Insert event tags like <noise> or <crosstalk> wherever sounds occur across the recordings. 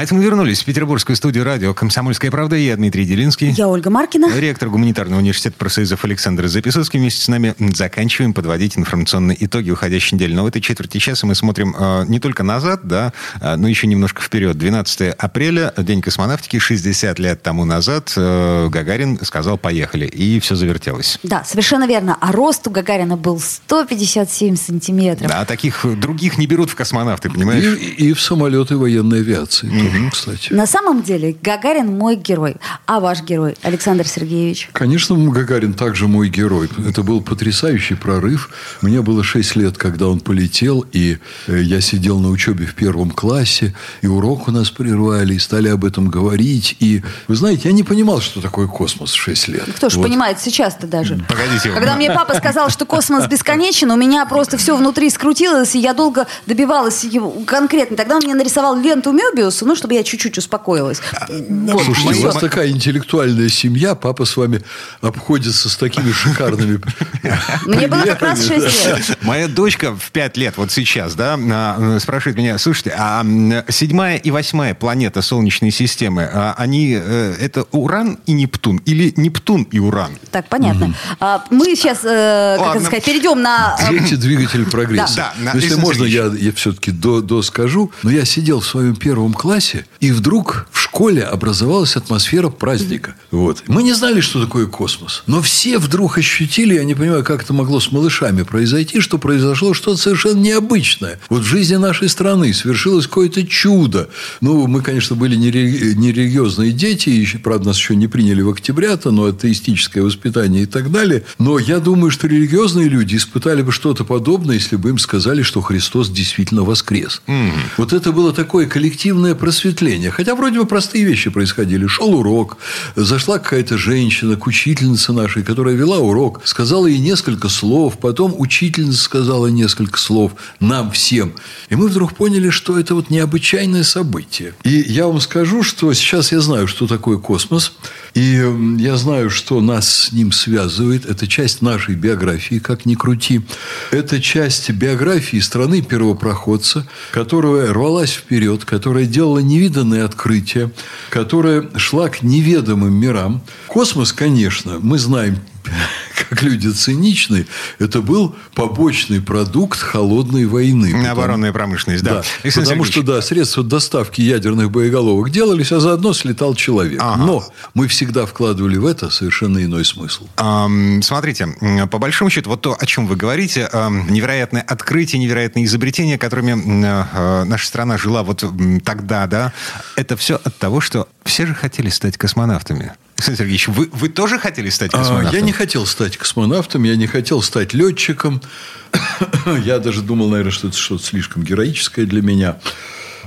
А это мы вернулись в петербургскую студию радио «Комсомольская правда». Я Дмитрий Делинский. Я Ольга Маркина. Ректор гуманитарного университета профсоюзов Александр Записовский. Вместе с нами заканчиваем подводить информационные итоги уходящей недели. Но в этой четверти часа мы смотрим э, не только назад, да, э, но еще немножко вперед. 12 апреля, День космонавтики, 60 лет тому назад э, Гагарин сказал «поехали». И все завертелось. Да, совершенно верно. А рост у Гагарина был 157 сантиметров. Да, таких других не берут в космонавты, понимаешь? И, и в самолеты военной авиации тоже, кстати. На самом деле Гагарин мой герой. А ваш герой, Александр Сергеевич? Конечно, Гагарин также мой герой. Это был потрясающий прорыв. Мне было 6 лет, когда он полетел, и э, я сидел на учебе в первом классе, и урок у нас прервали, и стали об этом говорить. И, вы знаете, я не понимал, что такое космос в 6 лет. Кто ж Вот. понимает сейчас-то даже. Погодите. Когда мне папа сказал, что космос бесконечен, у меня просто все внутри скрутилось, и я долго добивалась его конкретно. Тогда он мне нарисовал ленту Мебиуса, ну, чтобы я чуть-чуть успокоилась. Вот, Слушайте, всё. у вас такая интеллектуальная семья, папа с вами обходится с такими шикарными Мне было как раз примерами, 6 да. лет. Моя дочка в 5 лет, вот сейчас, да, а, спрашивает меня, слушайте, а седьмая и восьмая планета Солнечной системы, а, они, э, это Уран и Нептун или Нептун и Уран? Так, понятно. А, мы сейчас, э, как это сказать, перейдем на... Дети – двигатель прогресса. Если можно, я, все-таки до, доскажу. Но я сидел в своем первом классе, и вдруг в школе образовалась атмосфера праздника. Вот. Мы не знали, что такое космос. Но все вдруг ощутили, я не понимаю, как это могло с малышами произойти, что произошло что-то совершенно необычное. Вот в жизни нашей страны свершилось какое-то чудо. Ну, мы, конечно, были нере- нерелигиозные дети, еще, правда, нас еще не приняли в октября-то, но атеистическое воспитание и так далее. Но я думаю, что религиозные люди испытали бы что-то подобное, если бы им сказали, что Христос действительно воскрес. Вот это было такое коллективное просветление. Хотя вроде бы простые вещи происходили. Шел урок, зашла какая-то женщина к учительнице нашей, которая вела урок, сказала ей несколько слов, потом учительница сказала несколько слов нам всем. И мы вдруг поняли, что это вот необычайное событие. И я вам скажу, что сейчас я знаю, что такое космос, и я знаю, что нас с ним связывает. Это часть нашей биографии, как ни крути. Это часть биографии страны первопроходца, которая рвалась вперед, которая делала невиданные открытия, которая шла к неведомым мирам. Космос, конечно, мы знаем, как люди циничны, это был побочный продукт холодной войны. Потому- Оборонная промышленность, да. да. Александр Потому Сергеевич, что, да, средства доставки ядерных боеголовок делались, а заодно слетал человек. Ага. Но мы всегда вкладывали в это совершенно иной смысл. Ам, Смотрите, по большому счету, вот то, о чем вы говорите, ам, невероятное открытие, невероятные изобретения, которыми м, э, наша страна жила вот тогда, да, это все от того, что все же хотели стать космонавтами. Александр Сергеевич, вы, вы тоже хотели стать космонавтом? Я не хотел стать космонавтом, я не хотел стать летчиком. <coughs> Я даже думал, наверное, что это что-то слишком героическое для меня.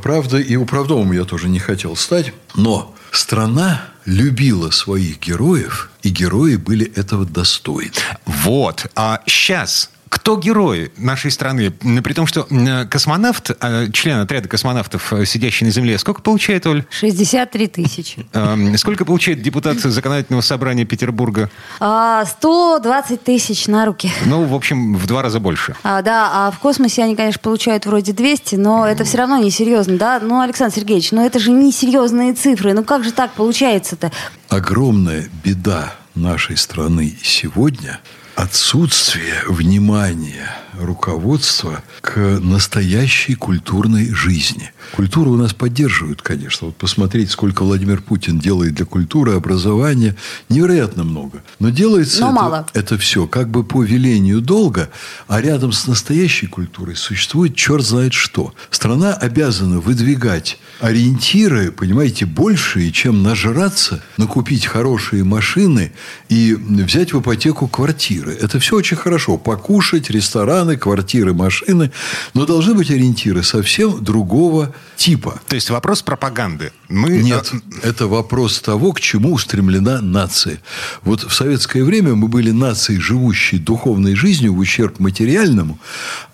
Правда, и управдомом я тоже не хотел стать. Но страна любила своих героев, и герои были этого достойны. Вот. А сейчас кто герой нашей страны? При том, что космонавт, э, член отряда космонавтов, э, сидящий на Земле, сколько получает, Оль? 63 тысячи. Эм, Сколько получает депутат законодательного собрания Петербурга? А, 120 тысяч на руки. Ну, в общем, в два раза больше. А, да, а в космосе они, конечно, получают вроде 200, но это все равно несерьезно, да? Ну, Александр Сергеевич, ну это же несерьезные цифры. Ну как же так получается-то? огромная беда нашей страны сегодня отсутствие внимания руководства к настоящей культурной жизни. Культуру у нас поддерживают, конечно. Вот посмотреть, сколько Владимир Путин делает для культуры, образования, невероятно много. Но делается Но это, мало. это все как бы по велению долга, а рядом с настоящей культурой существует черт знает что. Страна обязана выдвигать ориентиры, понимаете, большие, чем нажраться, накупить хорошие машины и взять в ипотеку квартиры. Это все очень хорошо. Покушать, рестораны, рестораны, квартиры, машины, но должны быть ориентиры совсем другого типа. То есть вопрос пропаганды. Мы... Нет, это вопрос того, к чему устремлена нация. Вот в советское время мы были нацией, живущей духовной жизнью в ущерб материальному,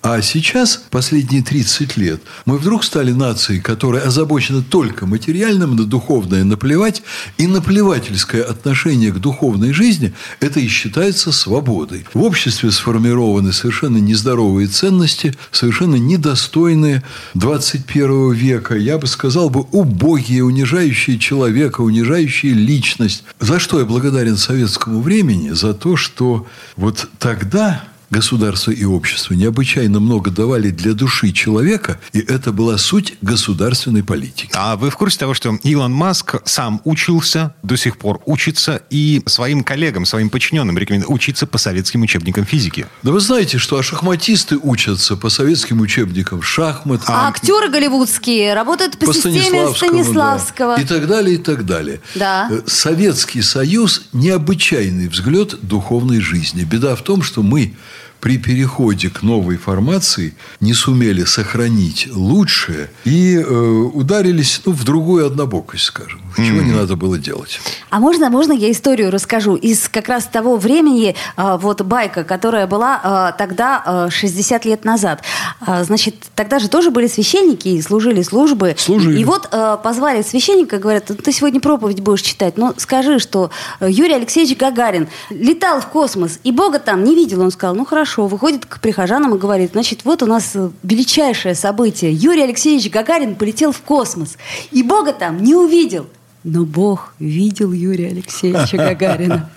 а сейчас, последние 30 лет, мы вдруг стали нацией, которая озабочена только материальным, на духовное наплевать, и наплевательское отношение к духовной жизни – это и считается свободой. В обществе сформированы совершенно нездоровые ценности, совершенно недостойные 21 века, я бы сказал бы, убогие, унижающие человека, унижающие личность. За что я благодарен советскому времени? За то, что вот тогда государство и общество необычайно много давали для души человека, и это была суть государственной политики. А вы в курсе того, что Илон Маск сам учился, до сих пор учится, и своим коллегам, своим подчиненным рекомендует учиться по советским учебникам физики? Да вы знаете, что а шахматисты учатся по советским учебникам шахмат. А, а актеры голливудские работают по, по системе Станиславского. Да. И так далее, и так далее. Да. Э, Советский Союз – необычайный взгляд духовной жизни. Беда в том, что мы при переходе к новой формации не сумели сохранить лучшее и э, ударились ну, в другую однобокость, скажем. Чего mm-hmm. не надо было делать. А можно, можно я историю расскажу из как раз того времени, э, вот байка, которая была э, тогда э, 60 лет назад. Э, значит, тогда же тоже были священники и служили службы. Служили. И, и вот э, позвали священника, говорят, ты сегодня проповедь будешь читать, но скажи, что Юрий Алексеевич Гагарин летал в космос и Бога там не видел. Он сказал, ну хорошо, хорошо, выходит к прихожанам и говорит, значит, вот у нас э, величайшее событие. Юрий Алексеевич Гагарин полетел в космос, и Бога там не увидел. Но Бог видел Юрия Алексеевича <laughs> Гагарина.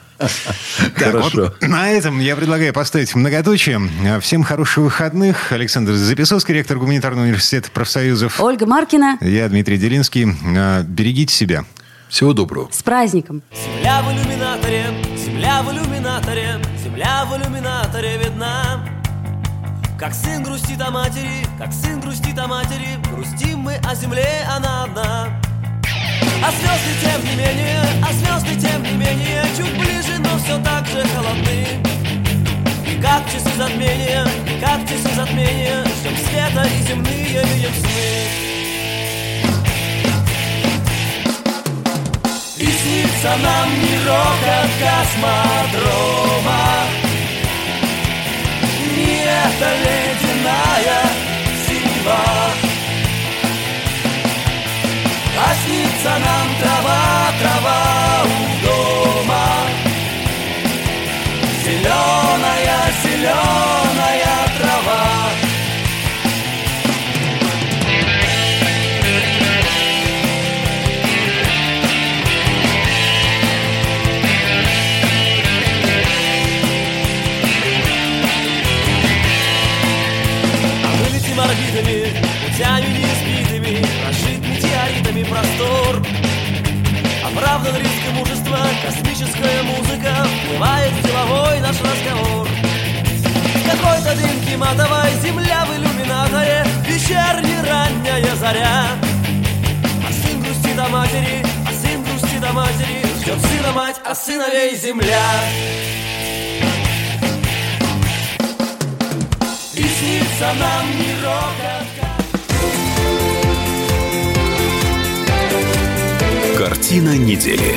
Хорошо. Вот на этом я предлагаю поставить многоточие. Всем хороших выходных. Александр Записовский, ректор Гуманитарного университета профсоюзов. Ольга Маркина. Я Дмитрий Делинский. А, берегите себя. Всего доброго. С праздником. Земля в иллюминаторе, земля в иллюминаторе, земля в иллюминаторе видна. Как сын грустит о матери, как сын грустит о матери, грустим мы о земле, она одна. А звезды тем не менее, а звезды тем не менее, чуть ближе, но все так же холодны. И как часы затмения, и как часы затмения, ждем света и земные видим сны. Нам мирок от космодрома. Не эта ледяная синева А снится нам трава, Оправдан риск и мужество, космическая музыка, вплывает в деловой наш разговор. Какой-то дымки матовой, земля в иллюминаторе, вечерняя ранняя заря. А сын грустит о матери, а сын грустит о матери, ждет сына мать, а сыновей земля. И снится нам мирок Картина недели.